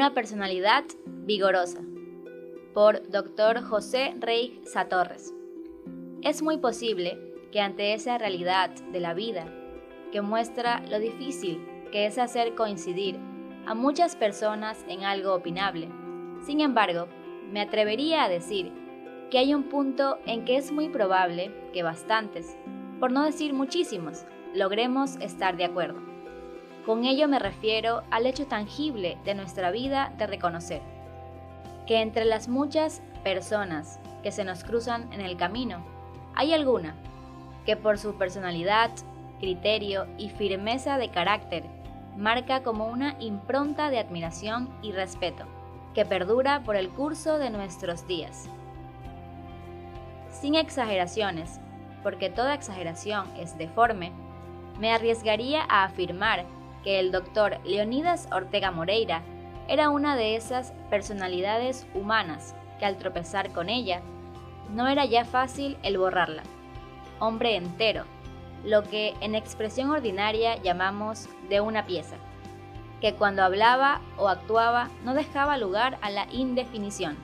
Una personalidad vigorosa. Por Dr. José Rey Satorres. Es muy posible que ante esa realidad de la vida, que muestra lo difícil que es hacer coincidir a muchas personas en algo opinable, sin embargo, me atrevería a decir que hay un punto en que es muy probable que bastantes, por no decir muchísimos, logremos estar de acuerdo. Con ello me refiero al hecho tangible de nuestra vida de reconocer que entre las muchas personas que se nos cruzan en el camino, hay alguna que por su personalidad, criterio y firmeza de carácter marca como una impronta de admiración y respeto que perdura por el curso de nuestros días. Sin exageraciones, porque toda exageración es deforme, me arriesgaría a afirmar que el doctor Leonidas Ortega Moreira era una de esas personalidades humanas que al tropezar con ella, no era ya fácil el borrarla. Hombre entero, lo que en expresión ordinaria llamamos de una pieza, que cuando hablaba o actuaba no dejaba lugar a la indefinición.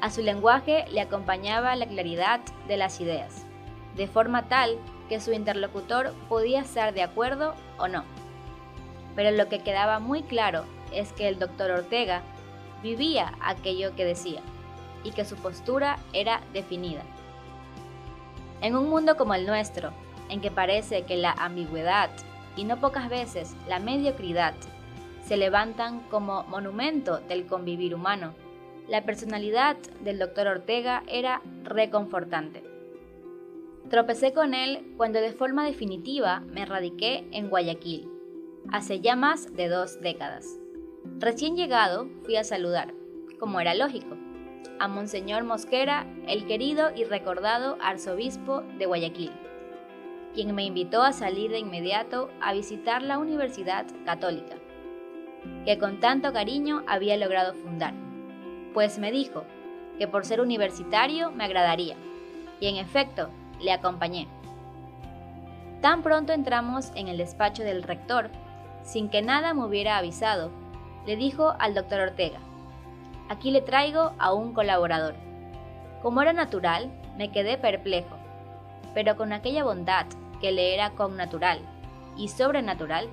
A su lenguaje le acompañaba la claridad de las ideas, de forma tal que su interlocutor podía estar de acuerdo o no. Pero lo que quedaba muy claro es que el doctor Ortega vivía aquello que decía y que su postura era definida. En un mundo como el nuestro, en que parece que la ambigüedad y no pocas veces la mediocridad se levantan como monumento del convivir humano, la personalidad del doctor Ortega era reconfortante. Tropecé con él cuando de forma definitiva me radiqué en Guayaquil, hace ya más de dos décadas. Recién llegado fui a saludar, como era lógico, a Monseñor Mosquera, el querido y recordado arzobispo de Guayaquil, quien me invitó a salir de inmediato a visitar la Universidad Católica, que con tanto cariño había logrado fundar, pues me dijo que por ser universitario me agradaría, y en efecto, le acompañé. Tan pronto entramos en el despacho del rector, sin que nada me hubiera avisado, le dijo al doctor Ortega, aquí le traigo a un colaborador. Como era natural, me quedé perplejo, pero con aquella bondad que le era connatural y sobrenatural,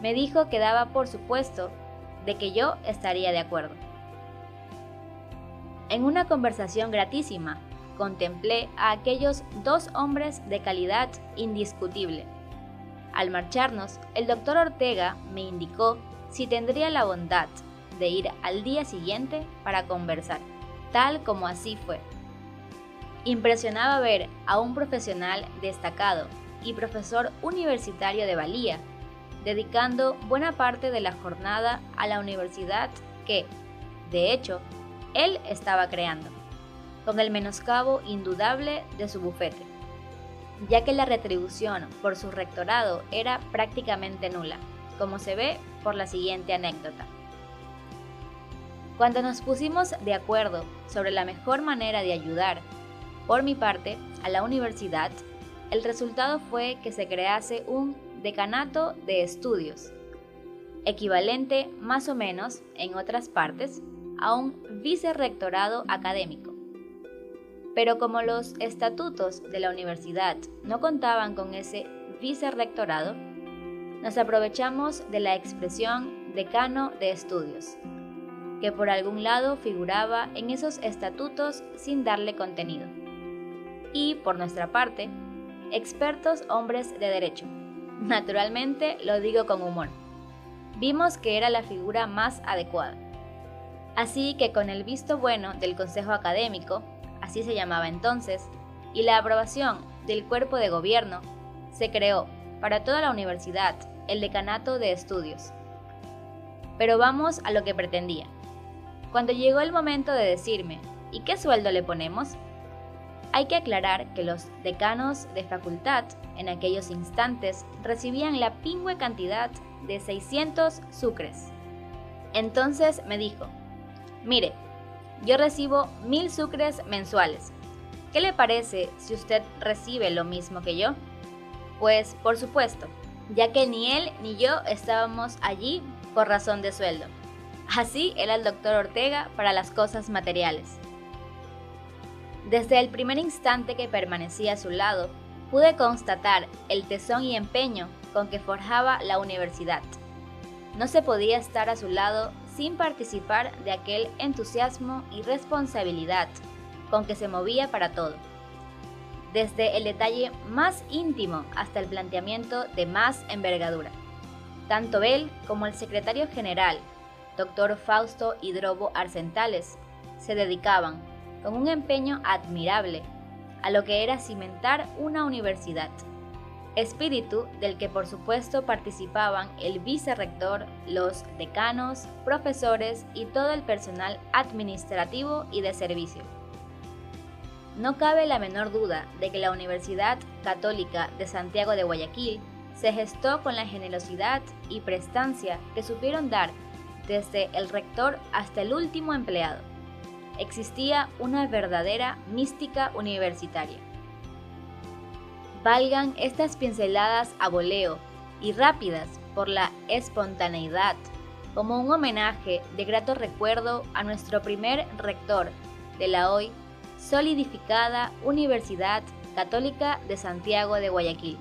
me dijo que daba por supuesto de que yo estaría de acuerdo. En una conversación gratísima, contemplé a aquellos dos hombres de calidad indiscutible. Al marcharnos, el doctor Ortega me indicó si tendría la bondad de ir al día siguiente para conversar, tal como así fue. Impresionaba ver a un profesional destacado y profesor universitario de valía, dedicando buena parte de la jornada a la universidad que, de hecho, él estaba creando, con el menoscabo indudable de su bufete, ya que la retribución por su rectorado era prácticamente nula, como se ve por la siguiente anécdota. Cuando nos pusimos de acuerdo sobre la mejor manera de ayudar, por mi parte, a la universidad, el resultado fue que se crease un decanato de estudios, equivalente más o menos, en otras partes, a un vicerrectorado académico. Pero como los estatutos de la universidad no contaban con ese vicerrectorado, nos aprovechamos de la expresión decano de estudios, que por algún lado figuraba en esos estatutos sin darle contenido. Y, por nuestra parte, expertos hombres de derecho. Naturalmente lo digo con humor. Vimos que era la figura más adecuada. Así que con el visto bueno del Consejo Académico, así se llamaba entonces, y la aprobación del cuerpo de gobierno, se creó para toda la universidad el decanato de estudios. Pero vamos a lo que pretendía. Cuando llegó el momento de decirme, ¿y qué sueldo le ponemos? Hay que aclarar que los decanos de facultad en aquellos instantes recibían la pingüe cantidad de 600 sucres. Entonces me dijo, mire, yo recibo mil sucres mensuales. ¿Qué le parece si usted recibe lo mismo que yo? Pues por supuesto, ya que ni él ni yo estábamos allí por razón de sueldo Así era el doctor Ortega para las cosas materiales. Desde el primer instante que permanecí a su lado, pude constatar el tesón y empeño con que forjaba la universidad. No se podía estar a su lado sin participar de aquel entusiasmo y responsabilidad con que se movía para todo, desde el detalle más íntimo hasta el planteamiento de más envergadura. Tanto él como el secretario general, doctor Fausto Hidrobo Arcentales, se dedicaban, con un empeño admirable, a lo que era cimentar una universidad espíritu del que por supuesto participaban el vicerrector, los decanos, profesores y todo el personal administrativo y de servicio. No cabe la menor duda de que la Universidad Católica de Santiago de Guayaquil se gestó con la generosidad y prestancia que supieron dar desde el rector hasta el último empleado. Existía una verdadera mística universitaria valgan estas pinceladas a voleo y rápidas por la espontaneidad, como un homenaje de grato recuerdo a nuestro primer rector de la hoy solidificada Universidad Católica de Santiago de Guayaquil.